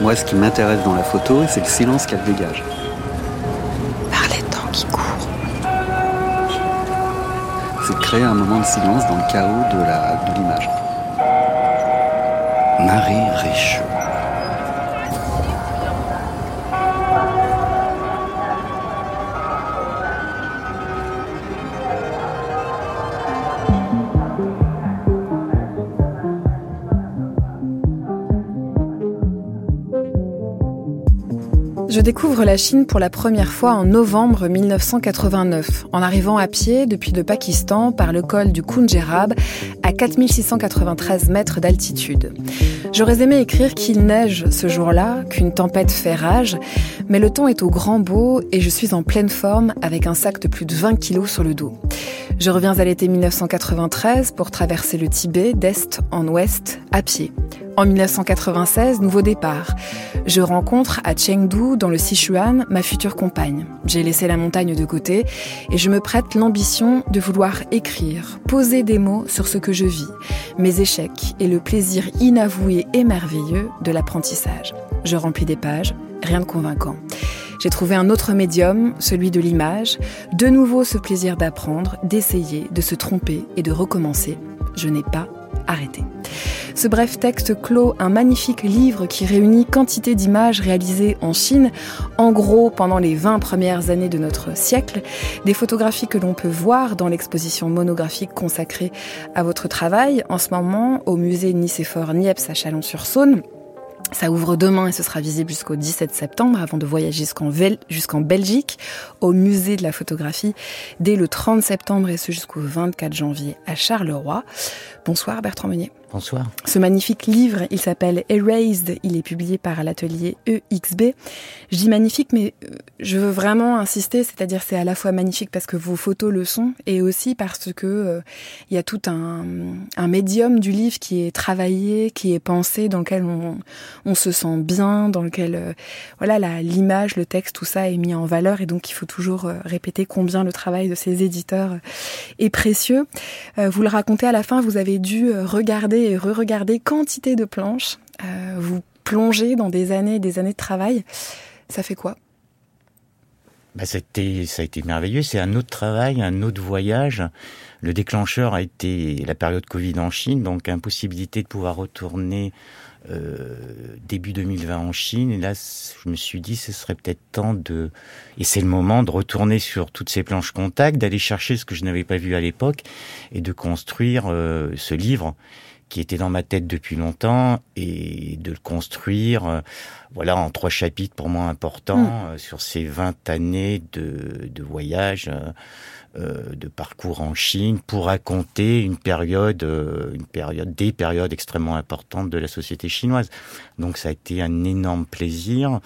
Moi, ce qui m'intéresse dans la photo, c'est le silence qu'elle dégage. Par les temps qui courent. C'est de créer un moment de silence dans le chaos de l'image. De Marie Riche. Je découvre la Chine pour la première fois en novembre 1989, en arrivant à pied depuis le Pakistan par le col du Khunjerab à 4693 mètres d'altitude. J'aurais aimé écrire qu'il neige ce jour-là, qu'une tempête fait rage, mais le temps est au grand beau et je suis en pleine forme avec un sac de plus de 20 kilos sur le dos. Je reviens à l'été 1993 pour traverser le Tibet d'est en ouest à pied. En 1996, nouveau départ. Je rencontre à Chengdu, dans le Sichuan, ma future compagne. J'ai laissé la montagne de côté et je me prête l'ambition de vouloir écrire, poser des mots sur ce que je vis, mes échecs et le plaisir inavoué et merveilleux de l'apprentissage. Je remplis des pages, rien de convaincant. J'ai trouvé un autre médium, celui de l'image, de nouveau ce plaisir d'apprendre, d'essayer, de se tromper et de recommencer. Je n'ai pas arrêté. Ce bref texte clôt un magnifique livre qui réunit quantité d'images réalisées en Chine, en gros pendant les 20 premières années de notre siècle, des photographies que l'on peut voir dans l'exposition monographique consacrée à votre travail en ce moment au musée Nicéphore Niepce à Chalon-sur-Saône. Ça ouvre demain et ce sera visible jusqu'au 17 septembre avant de voyager jusqu'en Belgique au musée de la photographie dès le 30 septembre et ce jusqu'au 24 janvier à Charleroi. Bonsoir Bertrand Meunier. Bonsoir. Ce magnifique livre, il s'appelle Erased, il est publié par l'atelier EXB. Je dis magnifique, mais euh, je veux vraiment insister, c'est-à-dire c'est à la fois magnifique parce que vos photos le sont, et aussi parce que euh, il y a tout un, médium du livre qui est travaillé, qui est pensé, dans lequel on, se sent bien, dans lequel euh, voilà l'image, le texte, tout ça est mis en valeur, et donc il faut toujours répéter combien le travail de ces éditeurs est précieux. vous le racontez à la fin, vous avez dû euh, et re-regarder quantité de planches, euh, vous plongez dans des années et des années de travail. Ça fait quoi? Bah, ça, a été, ça a été merveilleux. C'est un autre travail, un autre voyage. Le déclencheur a été la période Covid en Chine, donc impossibilité de pouvoir retourner euh, début 2020 en Chine. Et là, je me suis dit, ce serait peut-être temps de, et c'est le moment de retourner sur toutes ces planches contact, d'aller chercher ce que je n'avais pas vu à l'époque et de construire euh, ce livre qui était dans ma tête depuis longtemps et de le construire euh, voilà en trois chapitres pour moi importants mm. sur ces 20 années de, de voyage euh, de parcours en Chine pour raconter une période, euh, une période, des périodes extrêmement importantes de la société chinoise. Donc ça a été un énorme plaisir.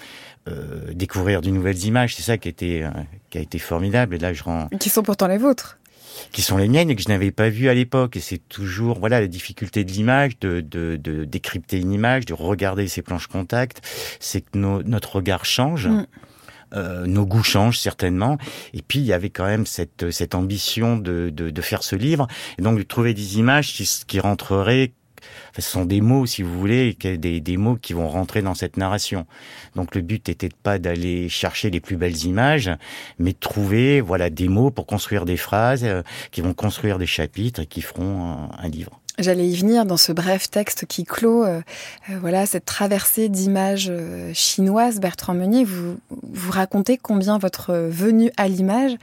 Euh, découvrir de nouvelles images, c'est ça qui a été qui a été formidable. Et là, je rends qui sont pourtant les vôtres qui sont les miennes et que je n'avais pas vues à l'époque. Et c'est toujours voilà la difficulté de l'image, de, de, de, décrypter une image, de regarder ces planches contact, c'est que notre regard change. Mm. Euh, nos goûts changent certainement. Et puis il y avait quand même cette, cette ambition de, de, de faire ce livre, et donc de trouver des images qui, qui rentreraient ce sont des mots, si vous voulez, des, des mots qui vont rentrer dans cette narration. Donc le but n'était pas d'aller chercher les plus belles images, mais de trouver voilà des mots pour construire des phrases euh, qui vont construire des chapitres et qui feront un livre. J'allais y venir dans ce bref texte qui clôt euh, euh, voilà cette traversée d'images chinoises. Bertrand Meunier, vous, vous racontez combien votre venue à l'image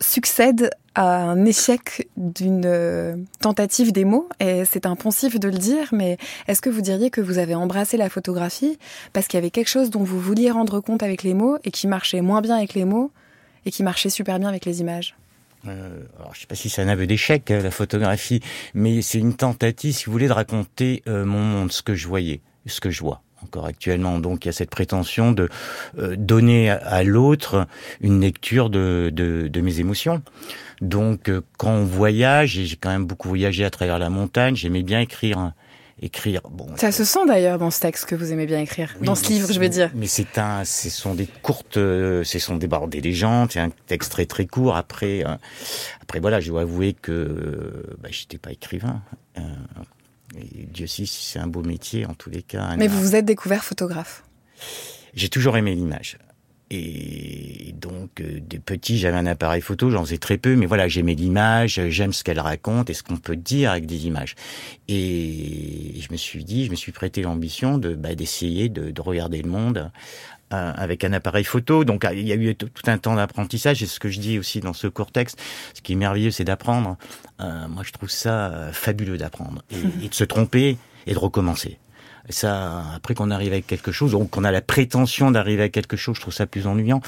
succède à un échec d'une tentative des mots. Et c'est impensif de le dire, mais est-ce que vous diriez que vous avez embrassé la photographie parce qu'il y avait quelque chose dont vous vouliez rendre compte avec les mots et qui marchait moins bien avec les mots et qui marchait super bien avec les images? Euh, alors, je sais pas si c'est un aveu d'échec, euh, la photographie, mais c'est une tentative, si vous voulez, de raconter euh, mon monde, ce que je voyais, ce que je vois encore actuellement. Donc il y a cette prétention de euh, donner à, l'autre une lecture de, de, de, mes émotions. Donc quand on voyage, et j'ai quand même beaucoup voyagé à travers la montagne, j'aimais bien écrire écrire. Bon, ça se sent d'ailleurs dans ce texte que vous aimez bien écrire, dans ce livre, je veux dire. Mais c'est un, ce sont des courtes, ce sont des des légendes. C'est un texte très très court. Après, après voilà, je dois avouer que bah, j'étais pas écrivain. Et Dieu sait si c'est un beau métier en tous les cas. Mais vous vous êtes découvert photographe. J'ai toujours aimé l'image. Et donc, euh, des petits, j'avais un appareil photo, j'en faisais très peu, mais voilà, j'aimais l'image, j'aime ce qu'elle raconte et ce qu'on peut dire avec des images. Et je me suis dit, je me suis prêté l'ambition de bah, d'essayer de, de, regarder le monde avec un appareil photo. Donc, il y a eu tout un temps d'apprentissage. Et ce que je dis aussi dans ce court texte, ce qui est merveilleux, c'est d'apprendre. Euh, moi, je trouve ça euh, fabuleux d'apprendre et, et de se tromper et de recommencer ça, après qu'on arrive avec quelque chose, donc qu'on a la prétention d'arriver à quelque chose, je trouve ça plus ennuyant.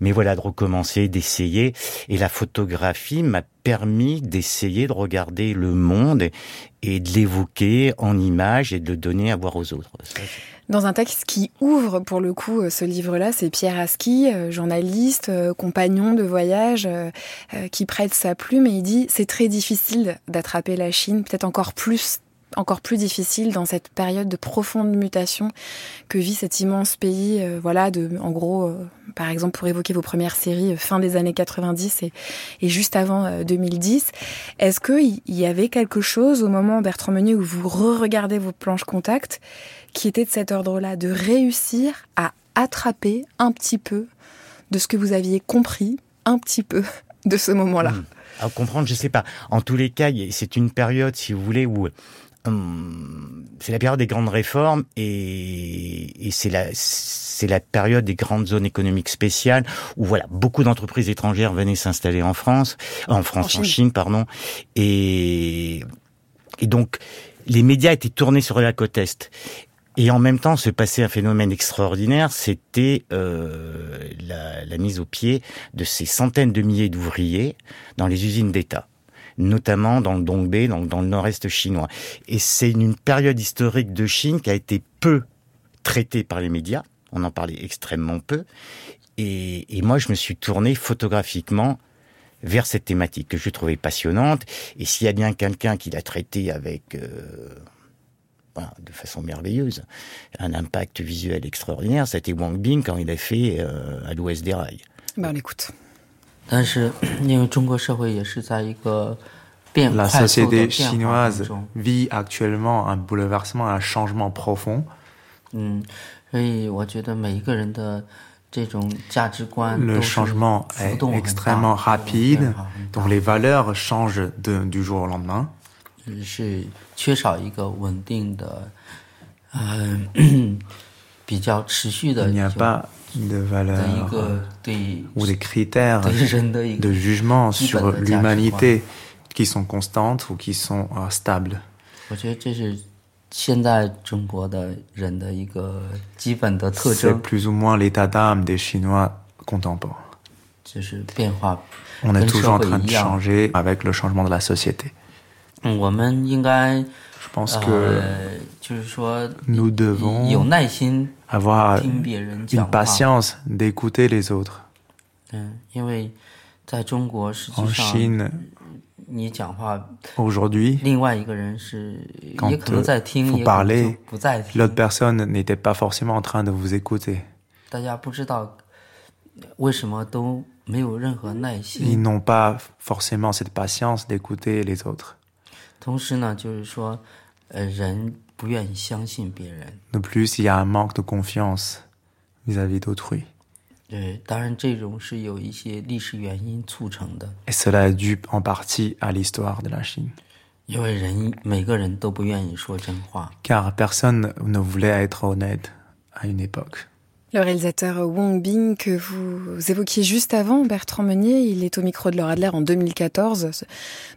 Mais voilà, de recommencer, d'essayer. Et la photographie m'a permis d'essayer de regarder le monde et de l'évoquer en images et de le donner à voir aux autres. Dans un texte qui ouvre pour le coup euh, ce livre-là, c'est Pierre Aski, euh, journaliste, euh, compagnon de voyage, qui prête sa plume et il dit c'est très difficile d'attraper la Chine, peut-être encore plus encore plus difficile dans cette période de profonde mutation que vit cet immense pays. Euh, voilà, de, en gros, euh, par exemple, pour évoquer vos premières séries, euh, fin des années 90 et, juste avant 2010. Est-ce qu'il y avait quelque chose au moment, Bertrand Meunier, où vous re-regardez vos planches contact, qui était de cet ordre-là, de réussir à attraper un petit peu de ce que vous aviez compris, un petit peu de ce moment-là? Hmm. À comprendre, je sais pas. En tous les cas, c'est une période, si vous voulez, où Hum, c'est la période des grandes réformes et, c'est la c'est la période des grandes zones économiques spéciales où voilà beaucoup d'entreprises étrangères venaient s'installer en France, en France, en Chine, pardon, et et donc les médias étaient tournés sur la côte est. Et en même temps, se passait un phénomène extraordinaire, c'était euh, la, la mise au pied de ces centaines de milliers d'ouvriers dans les usines d'État notamment dans le Dongbei, donc dans le nord-est chinois. Et c'est une période historique de Chine qui a été peu traitée par les médias. On en parlait extrêmement peu. Et, moi, je me suis tourné photographiquement vers cette thématique que je trouvais passionnante. Et s'il y a bien quelqu'un qui l'a traité avec euh, de façon merveilleuse, un impact visuel extraordinaire, c'était Wang Bing quand il a fait euh, à l'ouest des rails. Ben, on La société chinoise vit actuellement un bouleversement, un changement profond. Le changement est extrêmement rapide, donc les valeurs changent de, du jour au lendemain. Il n'y a pas de valeurs ou des critères de jugement sur l'humanité qui sont constantes ou qui sont euh, stables. C'est plus ou moins l'état d'âme des Chinois contemporains. On est toujours en train de changer avec le changement de la société. Je pense que nous devons avoir une patience d'écouter les autres. En Chine, aujourd'hui, quand vous parlez, l'autre personne n'était pas forcément en train de vous écouter. Ils n'ont pas forcément cette patience d'écouter les autres. De plus, il y a un manque de confiance vis-à-vis d'autrui. Et cela est dû en partie à l'histoire de la Chine. Car personne ne voulait être honnête à une époque. Le réalisateur Wong Bing que vous évoquiez juste avant, Bertrand Meunier, il est au micro de Laura Adler en 2014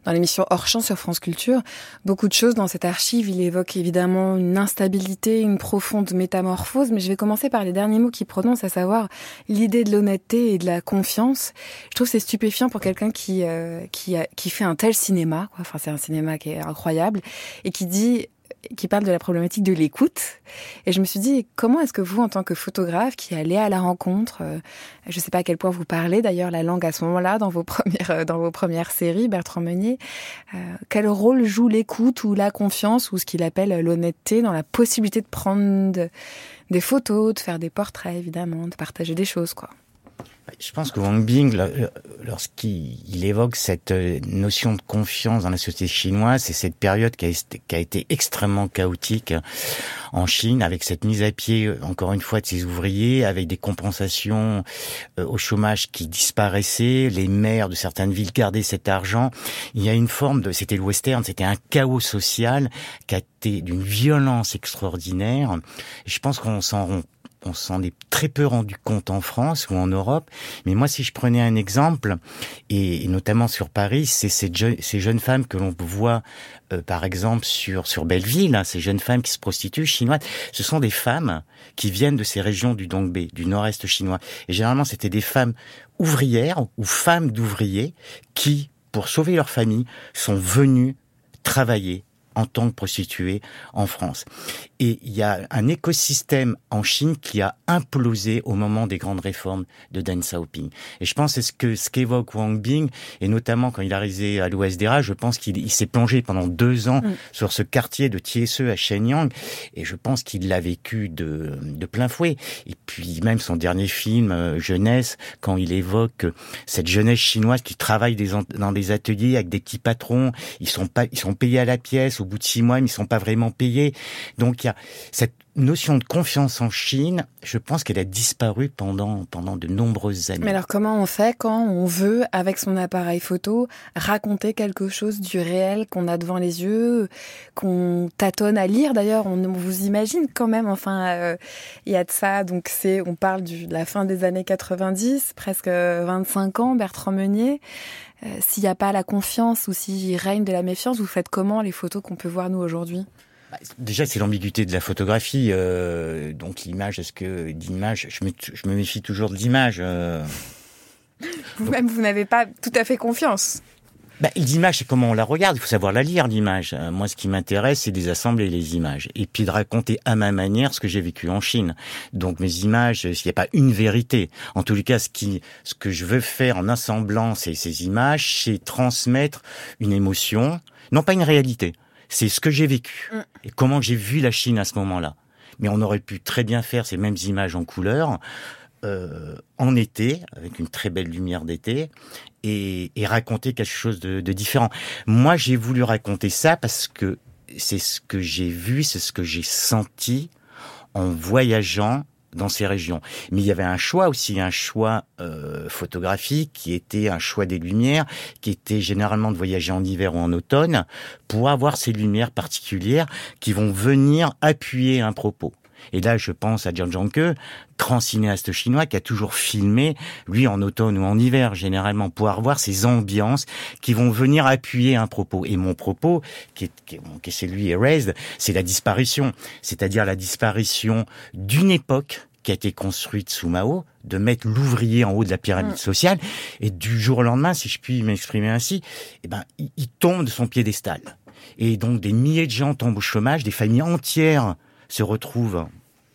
dans l'émission Hors Champ sur France Culture. Beaucoup de choses dans cette archive. Il évoque évidemment une instabilité, une profonde métamorphose, mais je vais commencer par les derniers mots qu'il prononce, à savoir l'idée de l'honnêteté et de la confiance. Je trouve c'est stupéfiant pour quelqu'un qui euh, qui, a, qui fait un tel cinéma. Quoi. Enfin, c'est un cinéma qui est incroyable et qui dit qui parle de la problématique de l'écoute. Et je me suis dit, comment est-ce que vous, en tant que photographe qui allez à la rencontre, euh, je ne sais pas à quel point vous parlez d'ailleurs la langue à ce moment-là dans vos premières, euh, dans vos premières séries, Bertrand Meunier, euh, quel rôle joue l'écoute ou la confiance ou ce qu'il appelle l'honnêteté dans la possibilité de prendre des photos, de faire des portraits évidemment, de partager des choses, quoi. Je pense que Wang Bing, lorsqu'il évoque cette euh, notion de confiance dans la société chinoise, c'est cette période qui a, été extrêmement chaotique en Chine, avec cette mise à pied, euh, encore une fois, de ses ouvriers, avec des compensations euh, au chômage qui disparaissaient, les maires de certaines villes gardaient cet argent. Il y a une forme de, c'était le western, c'était un chaos social qui a été d'une violence extraordinaire. je pense qu'on s'en rend on s'en est très peu rendu compte en France ou en Europe. Mais moi, si je prenais un exemple, et, notamment sur Paris, c'est ces, jeunes femmes que l'on voit, euh, par exemple, sur, sur Belleville, hein, ces jeunes femmes qui se prostituent chinoises, ce sont des femmes qui viennent de ces régions du Dongbei, du nord-est chinois. Et généralement, c'était des femmes ouvrières ou femmes d'ouvriers qui, pour sauver leur famille, sont venues travailler en tant que prostituée en France. Et il y a un écosystème en Chine qui a implosé au moment des grandes réformes de Deng Xiaoping. Et je pense que ce que ce qu'évoque Wang Bing, et notamment quand il est arrivé à l'ouest je pense qu'il s'est plongé pendant deux ans mm. sur ce quartier de Tiesse à Shenyang, et je pense qu'il l'a vécu de, de plein fouet. Et puis même son dernier film, euh, Jeunesse, quand il évoque cette jeunesse chinoise qui travaille dans des ateliers avec des petits patrons, ils sont pas, ils sont payés à la pièce, au bout de six mois, ils ne sont pas vraiment payés. Donc il cette notion de confiance en Chine, je pense qu'elle a disparu pendant, pendant de nombreuses années. Mais alors comment on fait quand on veut, avec son appareil photo, raconter quelque chose du réel qu'on a devant les yeux, qu'on tâtonne à lire? D'ailleurs, on, vous imagine quand même, enfin, euh, il y a de ça, donc c'est, on parle de la fin des années 90, presque 25 ans, Bertrand Meunier. Euh, s'il n'y a pas la confiance ou s'il règne de la méfiance, vous faites comment les photos qu'on peut voir nous aujourd'hui? Déjà, c'est l'ambiguïté de la photographie. Euh, donc l'image, est-ce que d'image, je me, je me méfie toujours de l'image. Euh. Vous-même, vous n'avez pas tout à fait confiance. Bah, l'image, c'est comment on la regarde. Il faut savoir la lire, l'image. Euh, moi, ce qui m'intéresse, c'est assembler les images. Et puis de raconter à ma manière ce que j'ai vécu en Chine. Donc, mes images, s'il n'y a pas une vérité. En tous les cas, ce qui, ce que je veux faire en assemblant ces, ces images, c'est transmettre une émotion, non pas une réalité. C'est ce que j'ai vécu. Mm. Et comment j'ai vu la Chine à ce moment-là. Mais on aurait pu très bien faire ces mêmes images en couleur, euh, en été, avec une très belle lumière d'été, et, raconter quelque chose de, différent. Moi, j'ai voulu raconter ça parce que c'est ce que j'ai vu, c'est ce que j'ai senti en voyageant dans ces régions. Mais il y avait un choix aussi, un choix euh, photographique qui était un choix des lumières, qui était généralement de voyager en hiver ou en automne pour avoir ces lumières particulières qui vont venir appuyer un propos. Et là, je pense à Jiang Zhangke, grand cinéaste chinois qui a toujours filmé, lui en automne ou en hiver généralement, pour avoir ces ambiances qui vont venir appuyer un propos. Et mon propos, qui est, qui est celui Erased, c'est la disparition, c'est-à-dire la disparition d'une époque qui a été construite sous Mao, de mettre l'ouvrier en haut de la pyramide mm. sociale, et du jour au lendemain, si je puis m'exprimer ainsi, eh ben, il, il tombe de son piédestal. Et donc des milliers de gens tombent au chômage, des familles entières se retrouvent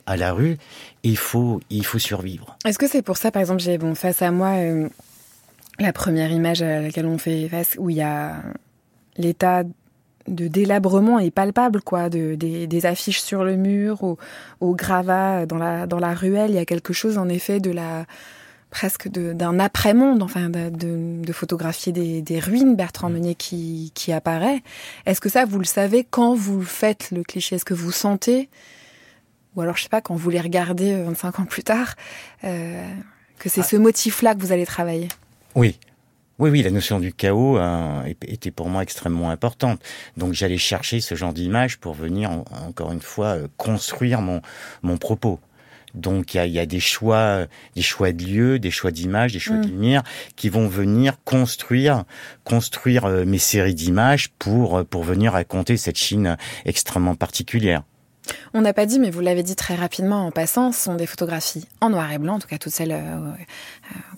à la rue, il faut, il faut survivre. Est-ce que c'est pour ça, par exemple, j'ai bon, face à moi euh, la première image à laquelle on fait face, où il y a l'état de délabrement est palpable, quoi, de, des, affiches sur le mur, au, au gravat dans la, dans la ruelle, il y a quelque chose, en effet, de la presque d'un après-monde, enfin, de, de, photographier des, des, ruines, Bertrand mm. Meunier qui, qui apparaît. Est-ce que ça, vous le savez quand vous faites le cliché? Est-ce que vous sentez? Ou alors je sais pas, quand vous les regardez 25 euh, ans plus tard, euh, que c'est ah. ce motif-là que vous allez travailler? Oui. Oui, oui, la notion du chaos euh, était pour moi extrêmement importante. Donc j'allais chercher ce genre d'image pour venir, encore une fois, construire mon, mon propos. Donc il y a, y a, des choix, des choix de lieux, des choix d'images, des choix de mm. lumière qui vont venir construire, construire mes séries d'images pour pour venir raconter cette Chine extrêmement particulière. On n'a pas dit, mais vous l'avez dit très rapidement en passant, ce sont des photographies en noir et blanc, en tout cas toutes celles euh, euh,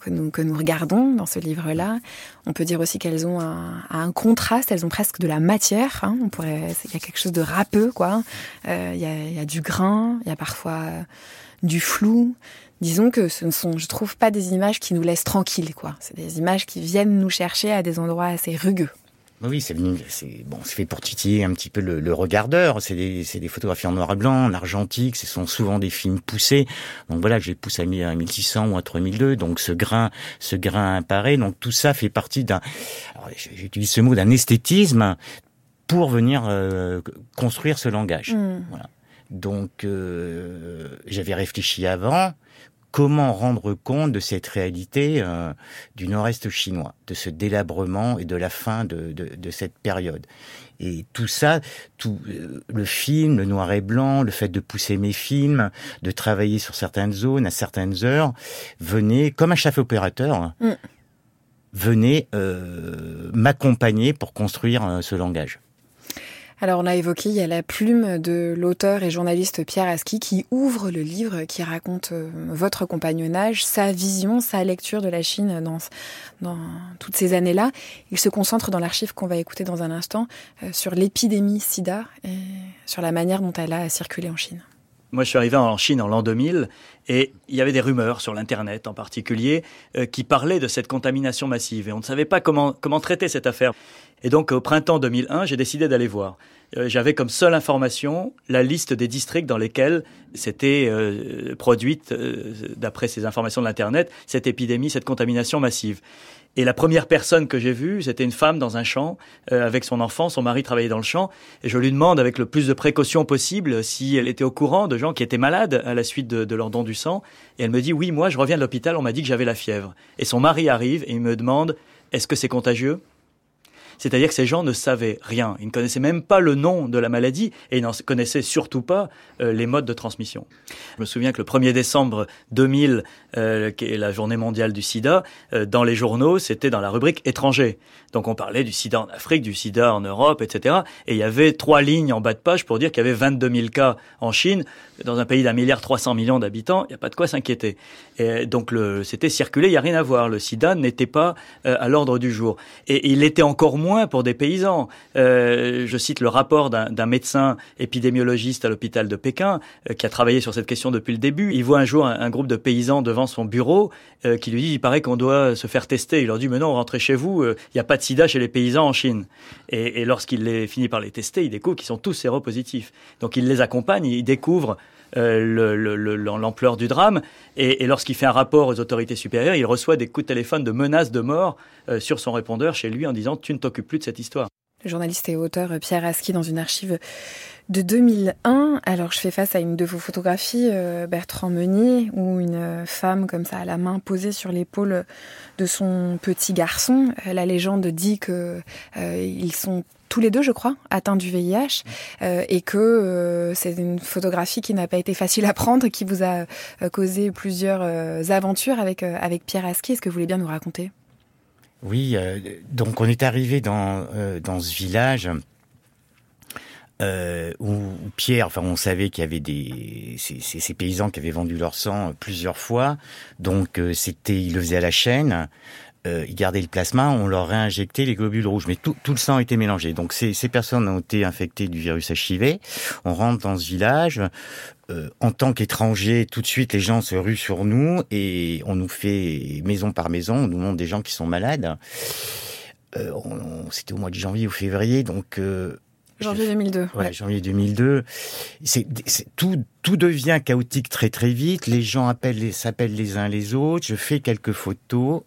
que, nous, que nous regardons dans ce livre-là. On peut dire aussi qu'elles ont un, contraste, elles ont presque de la matière. Hein. On pourrait, il y a quelque chose de râpeux, quoi. Euh, y il y a du grain, il y a parfois du flou. Disons que ce ne sont, je trouve, pas des images qui nous laissent tranquilles, quoi. C'est des images qui viennent nous chercher à des endroits assez rugueux. Oui, c'est bon, fait pour titiller un petit peu le, regardeur. C'est des, des, photographies en noir et blanc, en argentique. Ce sont souvent des films poussés. Donc voilà, je les pousse à 1600 ou à 3002. Donc ce grain, ce grain apparaît. Donc tout ça fait partie d'un, j'utilise ce mot, d'un esthétisme pour venir euh, construire ce langage. Hmm. Voilà. Donc euh, j'avais réfléchi avant comment rendre compte de cette réalité euh, du nord-est chinois, de ce délabrement et de la fin de, cette période. Et tout ça, tout euh, le film, le noir et blanc, le fait de pousser mes films, de travailler sur certaines zones à certaines heures, venait comme un chef opérateur. Mm. venait euh, m'accompagner pour construire ce langage. Alors on a évoqué, il y a la plume de l'auteur et journaliste Pierre Aski qui ouvre le livre, qui raconte euh, votre compagnonnage, sa vision, sa lecture de la Chine dans, toutes ces années-là. Il se concentre dans l'archive qu'on va écouter dans un instant euh, sur l'épidémie sida et sur la manière dont elle a circulé en Chine. Moi, je suis arrivé en Chine en l'an 2000 et il y avait des rumeurs sur l'Internet en particulier euh, qui parlaient de cette contamination massive et on ne savait pas comment, comment traiter cette affaire. Et donc au printemps 2001, j'ai décidé d'aller voir. Euh, j'avais comme seule information la liste des districts dans lesquels s'était euh, produite, euh, d'après ces informations de l'Internet, cette épidémie, cette contamination massive. Et la première personne que j'ai vue, c'était une femme dans un champ avec son enfant. Son mari travaillait dans le champ. Et je lui demande avec le plus de précautions possible si elle était au courant de gens qui étaient malades à la suite de, de leur don du sang. Et elle me dit oui, moi je reviens de l'hôpital, on m'a dit que j'avais la fièvre. Et son mari arrive et il me demande est-ce que c'est contagieux? C'est-à-dire que ces gens ne savaient rien. Ils ne connaissaient même pas le nom de la maladie et ils n'en connaissaient surtout pas euh, les modes de transmission. Je me souviens que le 1er décembre 2000, euh, qui est la journée mondiale du sida, euh, dans les journaux, c'était dans la rubrique étranger. Donc on parlait du sida en Afrique, du sida en Europe, etc. Et il y avait trois lignes en bas de page pour dire qu'il y avait 22 000 cas en Chine. Dans un pays d'un milliard 300 millions d'habitants, il n'y a pas de quoi s'inquiéter. Et donc c'était circulé, il n'y a rien à voir. Le sida n'était pas à l'ordre du jour. Et il était encore moins pour des paysans. Euh, je cite le rapport d'un médecin épidémiologiste à l'hôpital de Pékin euh, qui a travaillé sur cette question depuis le début. Il voit un jour un, groupe de paysans devant son bureau euh, qui lui dit il paraît qu'on doit se faire tester. Il leur dit mais non, rentrez chez vous, il n'y a pas de sida chez les paysans en Chine. Et, lorsqu'il finit par les tester, il découvre qu'ils sont tous séropositifs. Donc il les accompagne, il découvre l'ampleur du drame. Et, lorsqu'il fait un rapport aux autorités supérieures, il reçoit des coups de téléphone de menaces de mort sur son répondeur chez lui en disant Tu ne t'occupes plus de cette histoire. Le journaliste et auteur Pierre Aski dans une archive de 2001. Alors je fais face à une de vos photographies, euh, Bertrand Meunier, où une femme comme ça à la main posée sur l'épaule de son petit garçon. La légende dit que euh, ils sont tous les deux, je crois, atteints du VIH, euh, et que c'est une photographie qui n'a pas été facile à prendre, qui vous a causé plusieurs aventures avec Pierre Aski. Est-ce que vous voulez bien nous raconter? Oui, euh, donc on est arrivé euh, dans ce village euh, où, Pierre, enfin on savait qu'il y avait des ces, paysans qui avaient vendu leur sang plusieurs fois, donc c'était ils le faisaient à la chaîne. ils gardaient le plasma, on leur réinjectait les globules rouges, mais tout, tout le sang était mélangé. Donc ces, ces personnes ont été infectées du virus HIV. On rentre dans ce village, euh, en tant qu'étranger, tout de suite, les gens se ruent sur nous et on nous fait maison par maison, on nous montre des gens qui sont malades. Euh, C'était au mois de janvier ou février, donc. Janvier 2002. Ouais, janvier 2002. C'est, tout, tout devient chaotique très très vite. Les gens appellent, s'appellent les uns les autres. Je fais quelques photos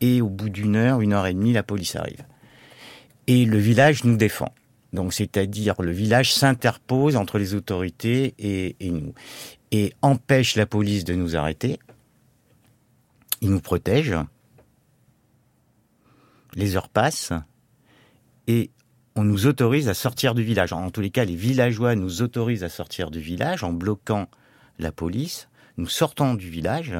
et au bout d'une heure, une heure et demie, la police arrive. Et le village nous défend. Donc, c'est-à-dire le village s'interpose entre les autorités et, nous et empêche la police de nous arrêter. Il nous protège. Les heures passent et on nous autorise à sortir du village. En tous les cas, les villageois nous autorisent à sortir du village en bloquant la police. Nous sortons du village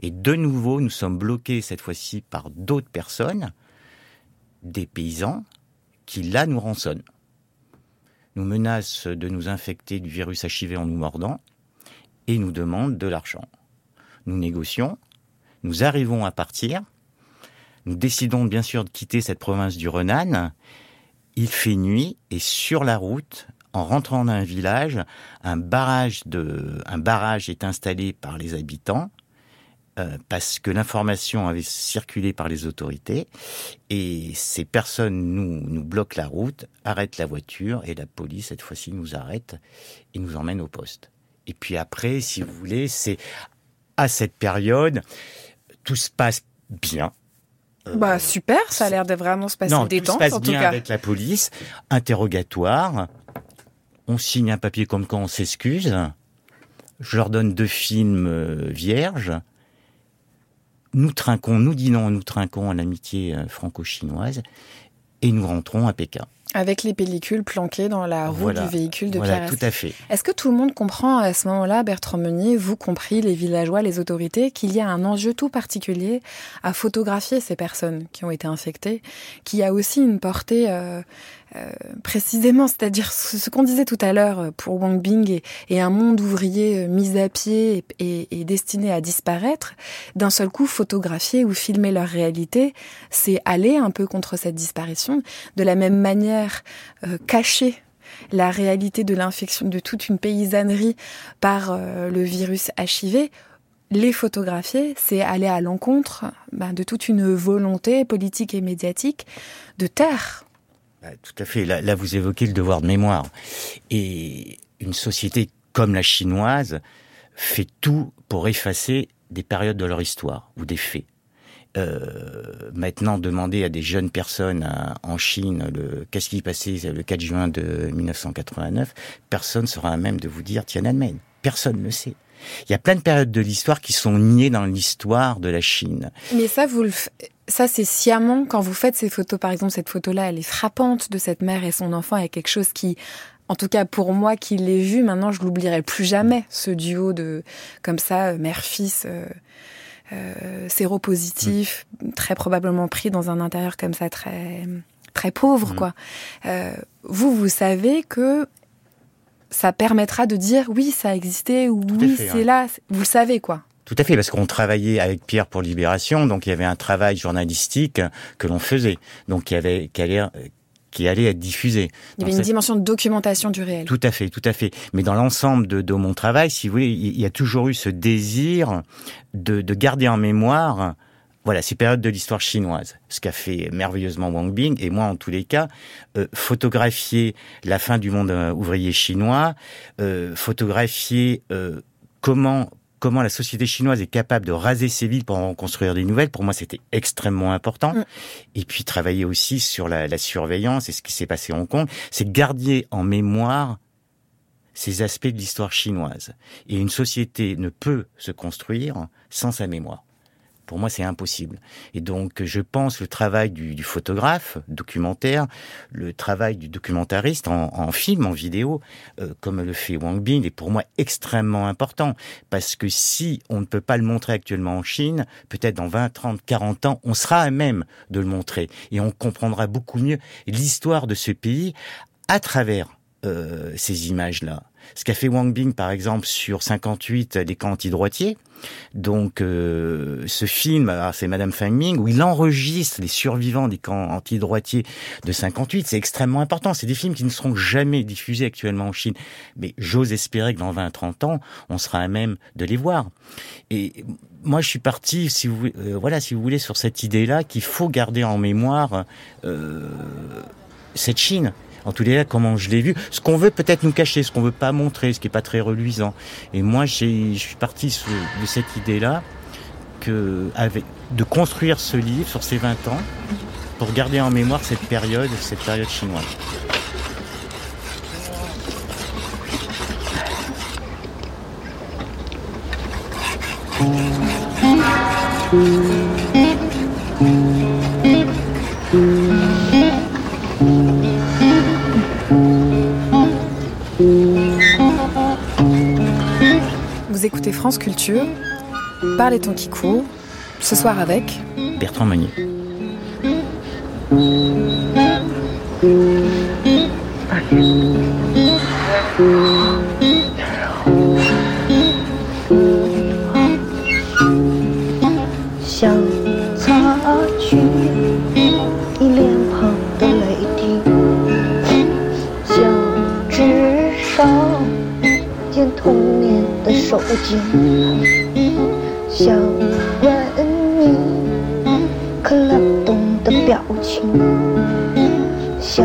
et de nouveau, nous sommes bloqués cette fois-ci par d'autres personnes, des paysans, qui là nous rançonnent. nous menacent de nous infecter du virus HIV en nous mordant et nous demandent de l'argent. Nous négocions, nous arrivons à partir, nous décidons bien sûr de quitter cette province du Renan. Il fait nuit et sur la route, en rentrant dans un village, un barrage, de, un barrage est installé par les habitants euh, parce que l'information avait circulé par les autorités et ces personnes nous, nous bloquent la route, arrêtent la voiture et la police cette fois-ci nous arrête et nous emmène au poste. Et puis après, si vous voulez, c'est à cette période, tout se passe bien. Euh, bah super, ça a l'air de vraiment se passer non, détente, tout se passe bien avec la police, interrogatoire, on signe un papier comme quand on s'excuse, je leur donne deux films euh, vierges, nous trinquons, nous dînons, nous trinquons à l'amitié euh, franco-chinoise. Et nous rentrons à Pékin. Avec les pellicules planquées dans la roue du véhicule de voilà, tout à fait. Est-ce que tout le monde comprend à ce moment-là, Bertrand Meunier, vous compris, les villageois, les autorités, qu'il y a un enjeu tout particulier à photographier ces personnes qui ont été infectées, qui a aussi une portée euh, euh, précisément, c'est-à-dire ce, qu'on disait tout à l'heure euh, pour Wang Bing et, un monde ouvrier euh, mis à pied et, destiné à disparaître, d'un seul coup photographier ou filmer leur réalité, c'est aller un peu contre cette disparition. De la même manière, cacher la réalité de l'infection de toute une paysannerie par le virus HIV, les photographier, c'est aller à l'encontre ben, de toute une volonté politique et médiatique de taire tout à fait. Là, vous évoquez le devoir de mémoire. Et une société comme la chinoise fait tout pour effacer des périodes de leur histoire ou des faits. Euh, maintenant, demander à des jeunes personnes en Chine qu'est-ce qui passait le 4 juin de 1989, personne sera à même de vous dire Tiananmen. Personne ne sait. Il y a plein de périodes de l'histoire qui sont niées dans l'histoire de la Chine. Mais ça, vous le, ça, c'est sciemment, quand vous faites ces photos, par exemple, cette photo-là, elle est frappante de cette mère et son enfant, il y a quelque chose qui, en tout cas pour moi qui l'ai vu, maintenant je l'oublierai plus jamais, ce duo de, comme ça, euh, mère-fils, euh, euh, séropositif, très probablement pris dans un intérieur comme ça, très, très pauvre, mm. quoi. Euh, vous, vous savez que ça permettra de dire oui, ça a existé, ou oui, c'est là, vous le savez, quoi. Tout à fait, parce qu'on travaillait avec Pierre pour Libération, donc il y avait un travail journalistique que l'on faisait, donc qui avait qui allait, qui allait être diffusé. Il y avait une dimension de documentation du réel. Tout à fait, tout à fait. Mais dans l'ensemble de, de, mon travail, si vous voulez, il y a toujours eu ce désir de, de garder en mémoire voilà, ces périodes de l'histoire chinoise, ce qu'a fait merveilleusement Wang Bing, et moi en tous les cas, euh, photographier la fin du monde euh, ouvrier chinois, euh, photographier euh, comment comment la société chinoise est capable de raser ses villes pour en construire des nouvelles, pour moi c'était extrêmement important. Mm. Et puis travailler aussi sur la, la surveillance et ce qui s'est passé à Hong Kong, c'est garder en mémoire ces aspects de l'histoire chinoise. Et une société ne peut se construire sans sa mémoire. Pour moi, c'est impossible. Et donc, je pense le travail du, photographe documentaire, le travail du documentariste en, film, en vidéo, euh, comme le fait Wang Bin, est pour moi extrêmement important. Parce que si on ne peut pas le montrer actuellement en Chine, peut-être dans 20, 30, 40 ans, on sera à même de le montrer. Et on comprendra beaucoup mieux l'histoire de ce pays à travers euh, ces images-là. Ce qu'a fait Wang Bing, par exemple, sur 58, des camps antidroitiers. Donc, euh, ce film, c'est Madame Feng Ming, où il enregistre les survivants des camps antidroitiers de 58. C'est extrêmement important. C'est des films qui ne seront jamais diffusés actuellement en Chine. Mais j'ose espérer que dans 20-30 ans, on sera à même de les voir. Et moi, je suis parti, si vous, euh, voilà, si vous voulez, sur cette idée-là qu'il faut garder en mémoire euh, cette Chine en tous les cas, comment je l'ai vu. Ce qu'on veut peut-être nous cacher, ce qu'on veut pas montrer, ce qui est pas très reluisant. Et moi, je suis parti de cette idée-là que, avec, de construire ce livre sur ces 20 ans pour garder en mémoire cette période, cette période chinoise. Vous écoutez France Culture, par les temps qui courent, ce soir avec Bertrand Meunier. 见童年的手机想问你可拉动的表情想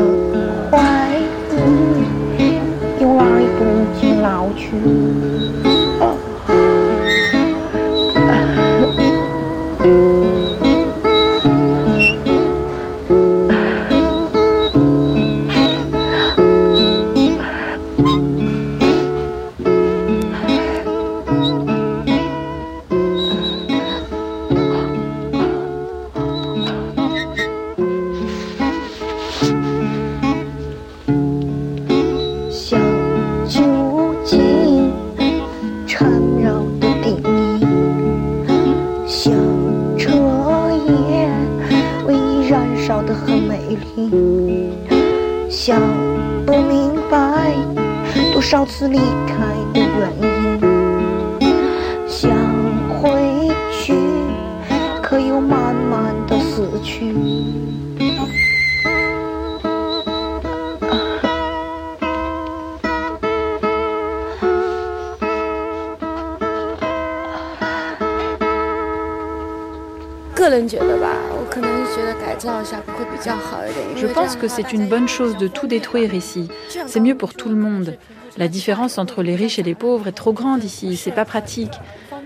Je pense que c'est une bonne chose de tout détruire ici. C'est mieux pour tout le monde. La différence entre les riches et les pauvres est trop grande ici, c'est pas pratique.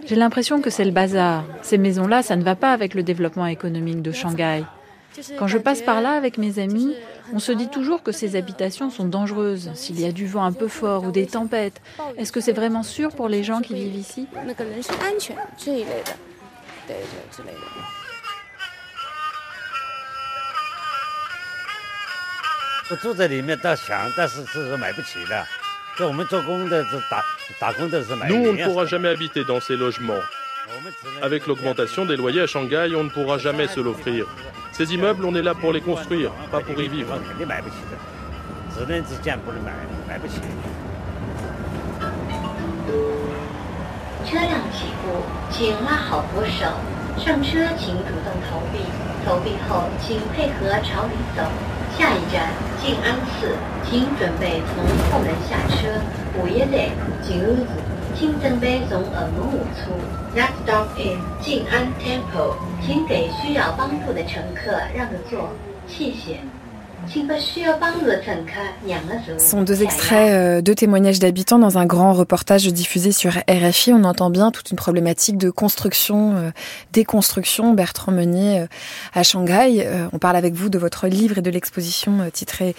J'ai l'impression que c'est le bazar. Ces maisons-là, ça ne va pas avec le développement économique de Shanghai. Quand je passe par là avec mes amis, on se dit toujours que ces habitations sont dangereuses s'il y a du vent un peu fort ou des tempêtes. Est-ce que c'est vraiment sûr pour les gens qui vivent ici? 我住在里面倒想，但是是买不起的。就我们做工的、打打工的是买。Nous, on ne pourra jamais habiter dans ces logements. Avec l'augmentation des loyers à Shanghai, on ne pourra jamais se l'offrir. Ces immeubles, on est là pour les construire, pas pour y vivre. 下一站静安寺请准备从后门下车五月内请勿进请准备从后门下车 Next stop in 静安 temple 请给需要帮助的乘客让个座谢谢。Sont deux extraits, euh, deux témoignages d'habitants dans un grand reportage diffusé sur RFI. On entend bien toute une problématique de construction, euh, déconstruction. Bertrand Meunier euh, à Shanghai. on parle avec vous de votre livre et de l'exposition titrée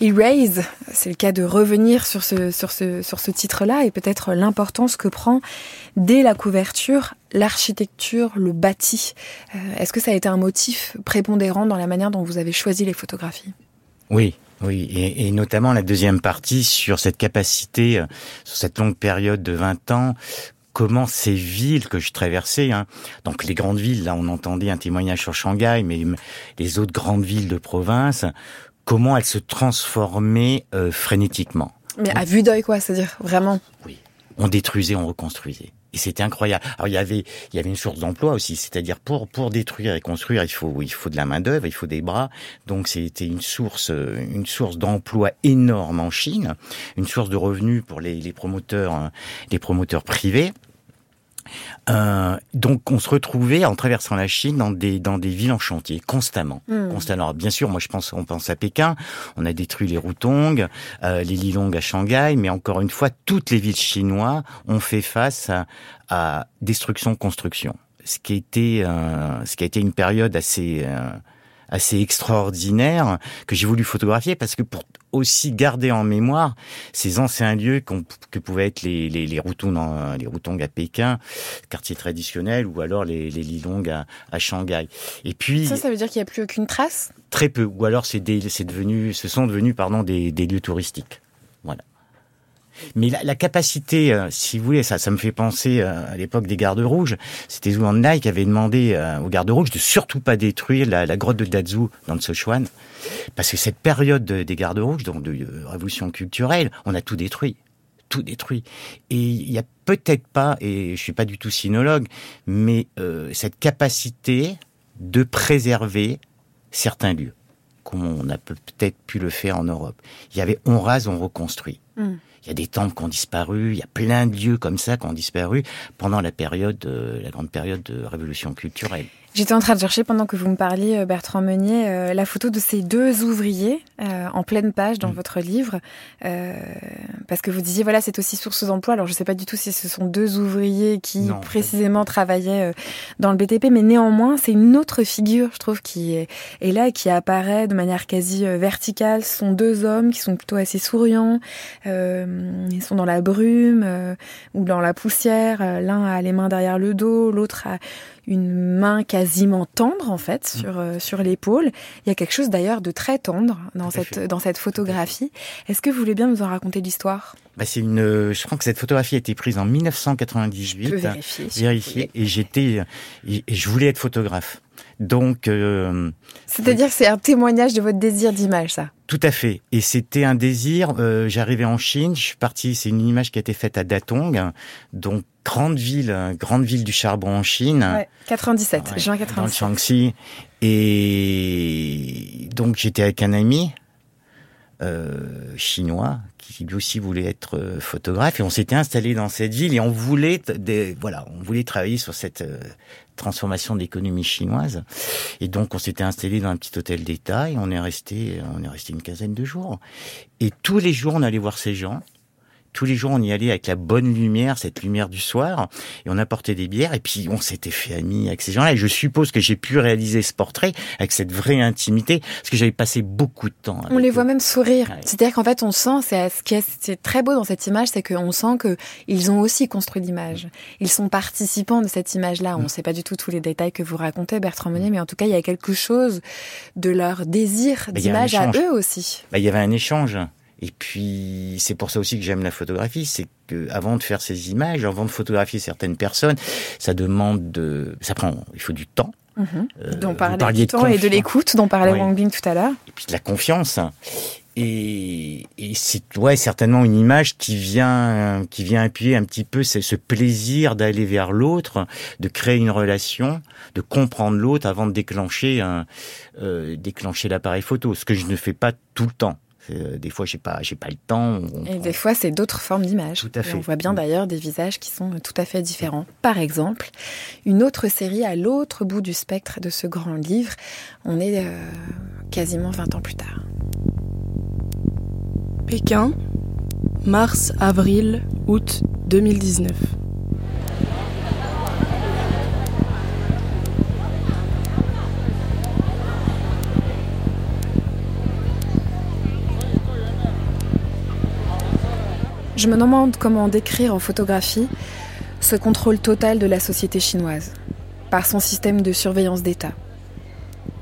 Erase. C'est le cas de revenir sur ce, sur ce, sur ce titre-là et peut-être l'importance que prend dès la couverture l'architecture, le bâti. Est-ce que ça a été un motif prépondérant dans la manière dont vous avez choisi les photographies? Oui, oui, et, notamment la deuxième partie sur cette capacité, euh, sur cette longue période de 20 ans, comment ces villes que je traversais, hein, donc les grandes villes, là on entendait un témoignage sur Shanghai, mais les autres grandes villes de province, comment elles se transformaient euh, frénétiquement. Mais à vue d'œil quoi, c'est-à-dire vraiment? Oui, on détruisait, on reconstruisait. Et c'était incroyable. Alors il y avait il y avait une source d'emploi aussi, c'est-à-dire pour pour détruire et construire, il faut il faut de la main d'œuvre, il faut des bras. Donc c'était une source une source d'emploi énorme en Chine, une source de revenus pour les, les promoteurs les promoteurs privés. Euh, donc on se retrouvait en traversant la Chine dans des dans des villes en chantier constamment, hmm. constamment. Alors, bien sûr, moi je pense on pense à Pékin, on a détruit les Rutong, euh, les Lilong à Shanghai, mais encore une fois toutes les villes chinoises ont fait face à, à destruction construction. Ce qui était euh, ce qui a été une période assez euh, assez extraordinaire que j'ai voulu photographier parce que pour aussi garder en mémoire ces anciens lieux que pouvaient être les, les, les Routong, les Routong à Pékin, quartier traditionnel, ou alors les, les Lilong à, à Shanghai. Et puis ça, ça veut dire qu'il n'y a plus aucune trace? Très peu, ou alors c'est devenu, ce sont devenus pardon des, des lieux touristiques. Voilà. Mais la, capacité, euh, si vous voulez, ça, ça me fait penser euh, à l'époque des gardes rouges. C'était Zhuang Nai qui avait demandé euh, aux gardes rouges de surtout pas détruire la, grotte de Dazu dans le Sichuan, parce que cette période des gardes rouges, donc de révolution culturelle, on a tout détruit. tout détruit. Et il y a peut-être pas, et je suis pas du tout sinologue, mais cette capacité de préserver certains lieux, comme on a peut-être pu le faire en Europe. Il y avait on rase, on reconstruit. Hmm. Il y a des temples qui ont disparu, il y a plein de lieux comme ça qui ont disparu pendant la période, euh, la grande période de révolution culturelle. J'étais en train de chercher pendant que vous me parliez, euh, Bertrand Meunier, euh, la photo de ces deux ouvriers euh, en pleine page dans mm. votre livre, parce que vous disiez voilà c'est aussi source d'emploi. Alors je ne sais pas du tout si ce sont deux ouvriers qui précisément travaillaient dans le BTP, mais néanmoins c'est une autre figure, je trouve, qui est, est là et qui apparaît de manière quasi verticale. Ce sont deux hommes qui sont plutôt assez souriants. ils sont dans la brume ou dans la poussière. L'un a les mains derrière le dos, l'autre a une main quasiment tendre en fait mm. sur euh, sur l'épaule. Il y a quelque chose d'ailleurs de très tendre dans cette dans cette photographie. Est-ce que vous voulez bien nous en raconter l'histoire? Bah, c'est une. Je crois que cette photographie a été prise en 1998. Je vérifier. vérifier. Et j'étais et je voulais être photographe. Donc. Euh, C'est-à-dire que c'est un témoignage de votre désir d'image, ça. Tout à fait. Et c'était un désir. Euh, J'arrivais en Chine. Je suis parti. C'est une image qui a été faite à Datong, donc grande ville, grande ville du charbon en Chine. Ouais, 97, juin 97. Dans le Shaanxi. Et donc j'étais avec un ami euh, chinois qui lui aussi voulait être euh, photographe et on s'était installé dans cette ville et on voulait des, voilà on voulait travailler sur cette euh, transformation de l'économie chinoise. Et donc on s'était installé dans un petit hôtel d'État et on est resté on est resté une quinzaine de jours. Et tous les jours on allait voir ces gens tous les jours, on y allait avec la bonne lumière, cette lumière du soir, et on apportait des bières, et puis on s'était fait amis avec ces gens-là. Et je suppose que j'ai pu réaliser ce portrait avec cette vraie intimité, parce que j'avais passé beaucoup de temps. on les voit même sourire. C'est-à-dire qu'en fait, on sent, c'est ce qui est, très beau dans cette image, c'est qu'on sent que ils ont aussi construit l'image. Ils sont participants de cette image-là. On ne mm. sait pas du tout tous les détails que vous racontez, Bertrand Meunier, mais en tout cas, il y a quelque chose de leur désir bah, d'image à eux aussi. Bah, il y avait un échange. Et puis, c'est pour ça aussi que j'aime la photographie, c'est que avant de faire ces images, avant de photographier certaines personnes, ça demande de, ça prend, il faut du temps. Mm -hmm. dont parlait du temps et de l'écoute, dont parlait Wang Bing tout à l'heure. Et puis de la confiance. Et, et c'est ouais certainement une image qui vient qui vient appuyer un petit peu ce, ce plaisir d'aller vers l'autre, de créer une relation, de comprendre l'autre avant de déclencher un, euh, déclencher l'appareil photo, ce que je ne fais pas tout le temps. Euh, des fois, j'ai pas, j'ai pas le temps. et des fois, c'est d'autres formes d'images. Tout à fait. on voit bien d'ailleurs des visages qui sont tout à fait différents. Par exemple, une autre série à l'autre bout du spectre de ce grand livre. On est euh, quasiment 20 ans plus tard. Pékin, mars, avril, août 2019. Je me demande comment décrire en photographie ce contrôle total de la société chinoise par son système de surveillance d'État.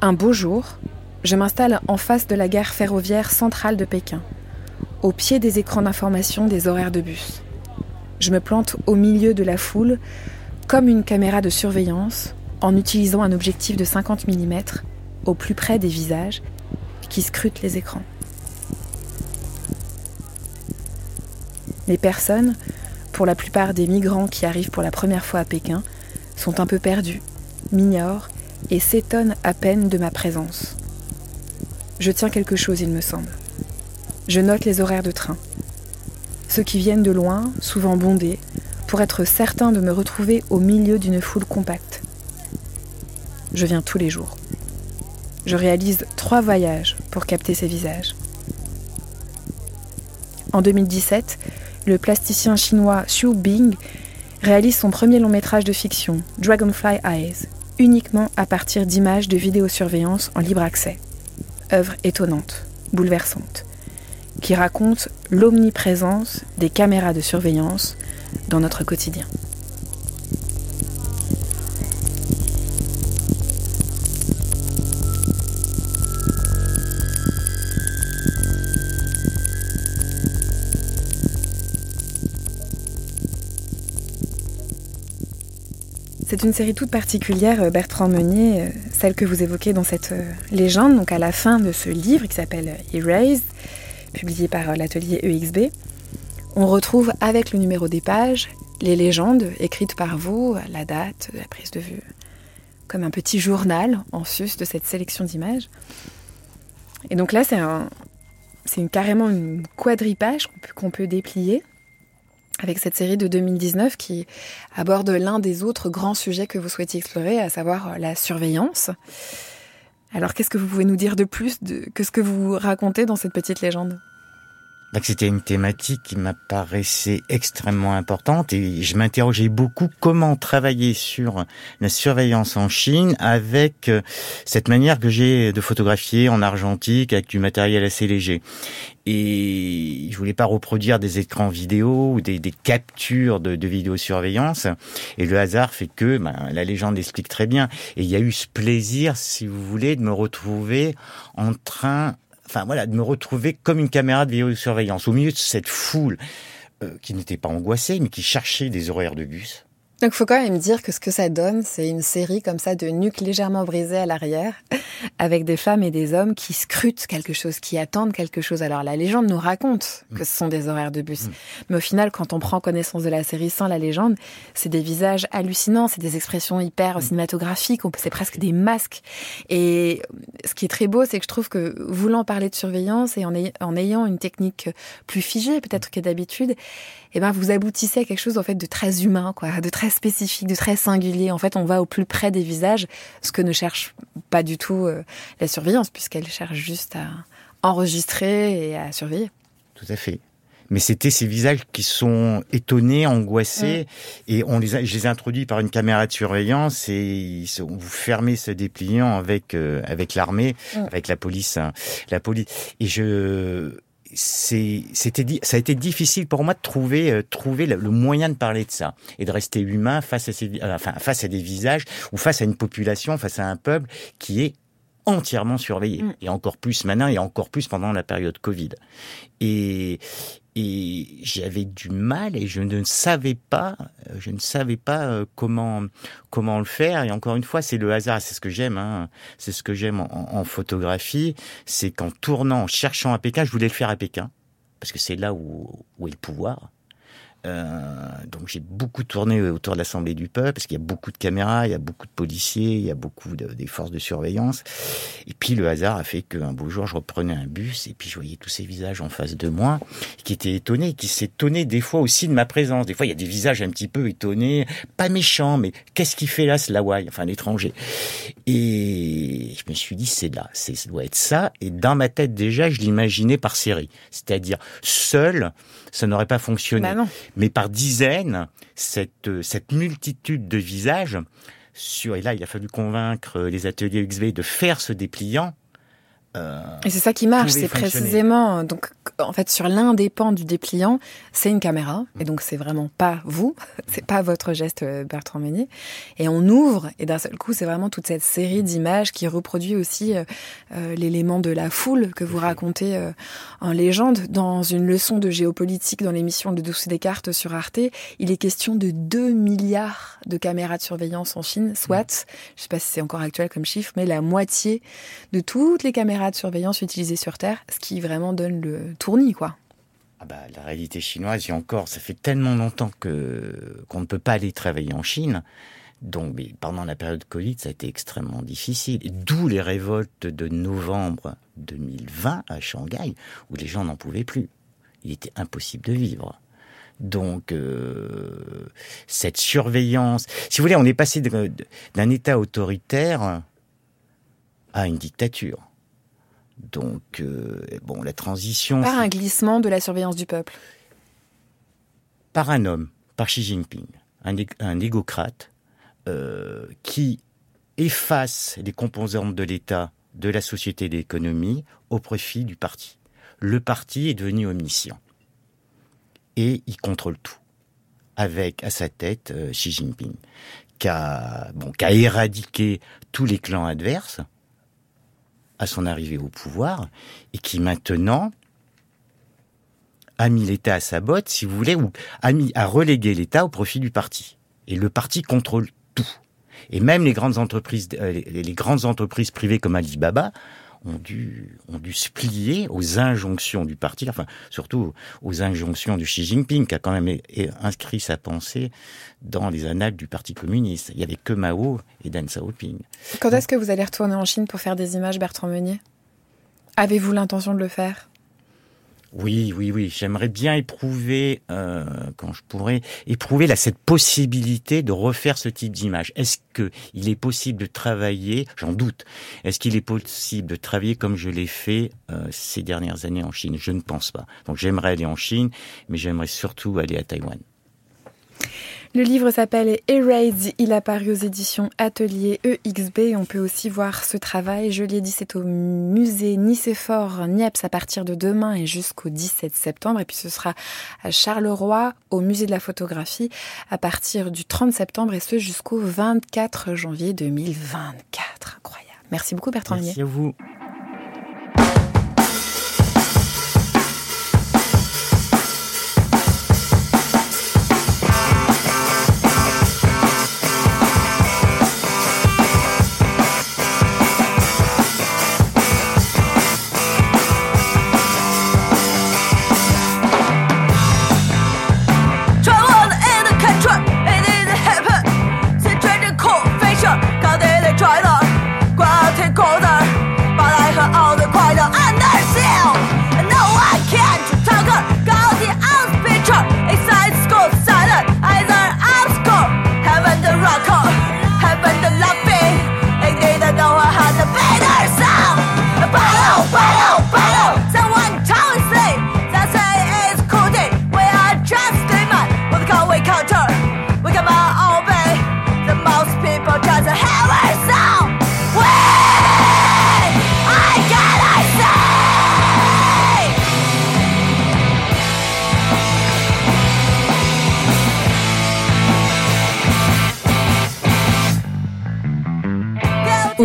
Un beau jour, je m'installe en face de la gare ferroviaire centrale de Pékin, au pied des écrans d'information des horaires de bus. Je me plante au milieu de la foule comme une caméra de surveillance en utilisant un objectif de 50 mm au plus près des visages qui scrutent les écrans. Les personnes, pour la plupart des migrants qui arrivent pour la première fois à Pékin, sont un peu perdus, m'ignorent et s'étonnent à peine de ma présence. Je tiens quelque chose, il me semble. Je note les horaires de train. Ceux qui viennent de loin, souvent bondés, pour être certains de me retrouver au milieu d'une foule compacte. Je viens tous les jours. Je réalise trois voyages pour capter ces visages. En 2017, le plasticien chinois Xu Bing réalise son premier long métrage de fiction, Dragonfly Eyes, uniquement à partir d'images de vidéosurveillance en libre accès. Œuvre étonnante, bouleversante, qui raconte l'omniprésence des caméras de surveillance dans notre quotidien. C'est une série toute particulière, euh, Bertrand Meunier, euh, celle que vous évoquez dans cette euh, légende, donc à la fin de ce livre qui s'appelle Erased, publié par l'atelier EXB, On retrouve avec le numéro des pages les légendes écrites par vous, la date, la prise de vue, comme un petit journal en sus de cette sélection d'images. Et donc là, c'est un, carrément une quadripage qu'on peut, déplier avec cette série de 2019 qui aborde l'un des autres grands sujets que vous souhaitiez explorer, à savoir la surveillance. Alors qu'est-ce que vous pouvez nous dire de plus que ce que vous racontez dans cette petite légende? C'était une thématique qui m'apparaissait extrêmement importante et je m'interrogeais beaucoup comment travailler sur la surveillance en Chine avec euh, cette manière que j'ai de photographier en argentique avec du matériel assez léger. Et je voulais pas reproduire des écrans vidéo ou des, captures de, de vidéosurveillance. Et le hasard fait que, ben, la légende l'explique très bien. Et il y a eu ce plaisir, si vous voulez, de me retrouver en train enfin voilà, de me retrouver comme une caméra de vidéosurveillance au milieu de cette foule euh, qui n'était pas angoissée, mais qui cherchait des horaires de bus. Donc faut quand même dire que ce que ça donne, c'est une série comme ça de nuques légèrement brisées à l'arrière, avec des femmes et des hommes qui scrutent quelque chose, qui attendent quelque chose. Alors la légende nous raconte que ce sont des horaires de bus, mm. mais au final, quand on prend connaissance de la série sans la légende, c'est des visages hallucinants, c'est des expressions hyper mm. cinématographiques, c'est presque des masques. Et ce qui est très beau, c'est que je trouve que voulant parler de surveillance et en, en ayant une technique plus figée peut-être que d'habitude, eh ben vous aboutissez à quelque chose en fait de très humain, quoi, de très spécifique, de très singulier. En fait, on va au plus près des visages, ce que ne cherche pas du tout euh, la surveillance, puisqu'elle cherche juste à enregistrer et à surveiller. Tout à fait mais c'était ces visages qui sont étonnés, angoissés, et on les je les ai introduits par une caméra de surveillance et ils sont, vous fermez ce dépliant avec euh, avec l'armée, avec la police, hein, la police. Et je c'était ça a été difficile pour moi de trouver euh, trouver le, moyen de parler de ça et de rester humain face à ces, euh, enfin face à des visages ou face à une population face à un peuple qui est entièrement surveillé mm. et encore plus maintenant et encore plus pendant la période Covid et et j'avais du mal et je ne savais pas, je ne savais pas euh, comment comment le faire. Et encore une fois, c'est le hasard, c'est ce que j'aime, hein. c'est ce que j'aime en, en, photographie, c'est qu'en tournant, en cherchant à Pékin, je voulais le faire à Pékin parce que c'est là où, où est le pouvoir. Euh, donc j'ai beaucoup tourné autour de l'Assemblée du peuple parce qu'il y a beaucoup de caméras, il y a beaucoup de policiers, il y a beaucoup de, des forces de surveillance. Et puis le hasard a fait qu'un beau jour je reprenais un bus et puis je voyais tous ces visages en face de moi qui étaient étonnés, qui s'étonnaient des fois aussi de ma présence. Des fois il y a des visages un petit peu étonnés, pas méchants, mais qu'est-ce qu'il fait là ce Lawai, enfin l'étranger. Et je me suis dit c'est là, c'est ça doit être ça. Et dans ma tête déjà je l'imaginais par série, c'est-à-dire seul ça n'aurait pas fonctionné. Bah Mais par dizaines, cette, euh, cette multitude de visages, sur, et là, il a fallu convaincre les ateliers XV de faire ce dépliant, euh, et c'est ça qui marche, c'est précisément donc en fait sur l'un des pans du dépliant, c'est une caméra. Et donc c'est vraiment pas vous, c'est pas votre geste euh, Bertrand Meunier. Et on ouvre et d'un seul coup c'est vraiment toute cette série d'images qui reproduit aussi euh, l'élément de la foule que vous racontez en légende. Dans une leçon de géopolitique dans l'émission Le Dossier des cartes sur Arte, il est question de 2 milliards de caméras de surveillance en Chine, soit je sais pas si c'est encore actuel comme chiffre mais la moitié de toutes les caméras de surveillance utilisées sur Terre, ce qui vraiment donne le tournis, quoi. Ah bah, la réalité chinoise, et encore, ça fait tellement longtemps que qu'on ne peut pas aller travailler en Chine. Donc, pendant la période Covid, ça a été extrêmement difficile. D'où les révoltes de novembre 2020 à Shanghai, où les gens n'en pouvaient plus. Il était impossible de vivre. Donc, euh, cette surveillance, si vous voulez, on est passé d'un État autoritaire à une dictature. Donc, euh, bon, la transition. Par un glissement de la surveillance du peuple. Par un homme, par Xi Jinping, un, un égocrate euh, qui efface les composantes de l'État, de la société et de l'économie au profit du parti. Le parti est devenu omniscient et il contrôle tout. Avec à sa tête euh, Xi Jinping, qui a, bon, qui a éradiqué tous les clans adverses, à son arrivée au pouvoir et qui maintenant a mis l'État à sa botte, si vous voulez, ou a, mis, a relégué l'État au profit du parti. Et le parti contrôle tout. Et même les grandes entreprises, euh, les, grandes entreprises privées comme Alibaba ont dû, ont dû se plier aux injonctions du parti, enfin surtout aux injonctions de Xi Jinping, qui a quand même inscrit sa pensée dans les annales du Parti communiste. Il n'y avait que Mao et Deng Xiaoping. Quand est-ce que vous allez retourner en Chine pour faire des images, Bertrand Meunier? Avez-vous l'intention de le faire? Oui, oui, oui. J'aimerais bien éprouver, euh, quand je pourrais, éprouver là, cette possibilité de refaire ce type d'image. Est-ce que il est possible de travailler J'en doute. Est-ce qu'il est possible de travailler comme je l'ai fait euh, ces dernières années en Chine? Je ne pense pas. Donc j'aimerais aller en Chine, mais j'aimerais surtout aller à Taïwan. Le livre s'appelle Erased. Il a paru aux éditions Atelier EXB. On peut aussi voir ce travail. Je l'ai dit, c'est au musée Nicéphore Niepce à partir de demain et jusqu'au 17 septembre. Et puis ce sera à Charleroi, au musée de la photographie, à partir du 30 septembre et ce jusqu'au 24 janvier 2024. Incroyable. Merci beaucoup Bertrand Merci à vous.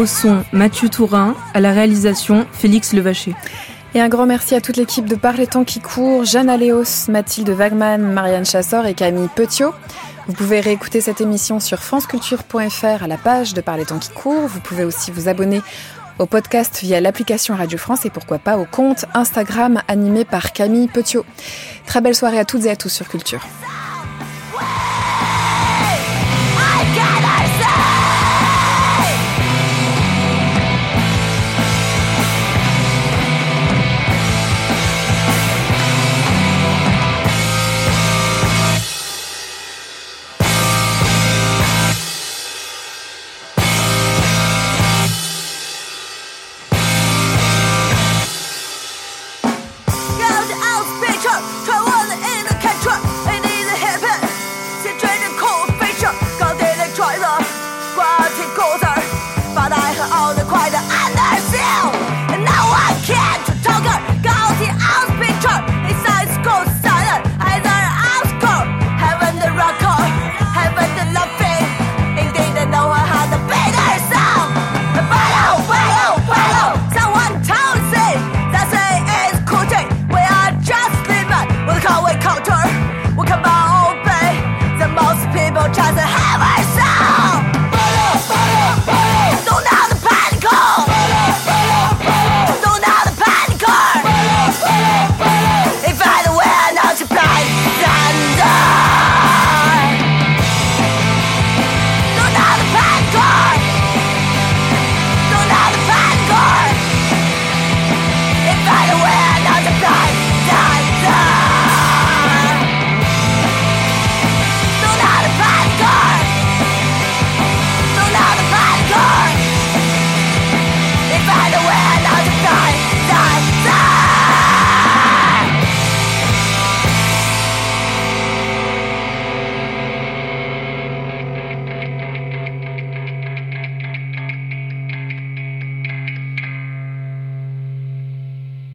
Son, Mathieu Tourin. À la réalisation, Félix Levaché. Et un grand merci à toute l'équipe de Par les temps qui courent, Jeanne Aléos, Mathilde Wagman, Marianne Chassor et Camille Petiot. Vous pouvez réécouter cette émission sur franceculture.fr à la page de Par les temps qui courent. Vous pouvez aussi vous abonner au podcast via l'application Radio France et pourquoi pas au compte Instagram animé par Camille Petiot. Très belle soirée à toutes et à tous sur Culture.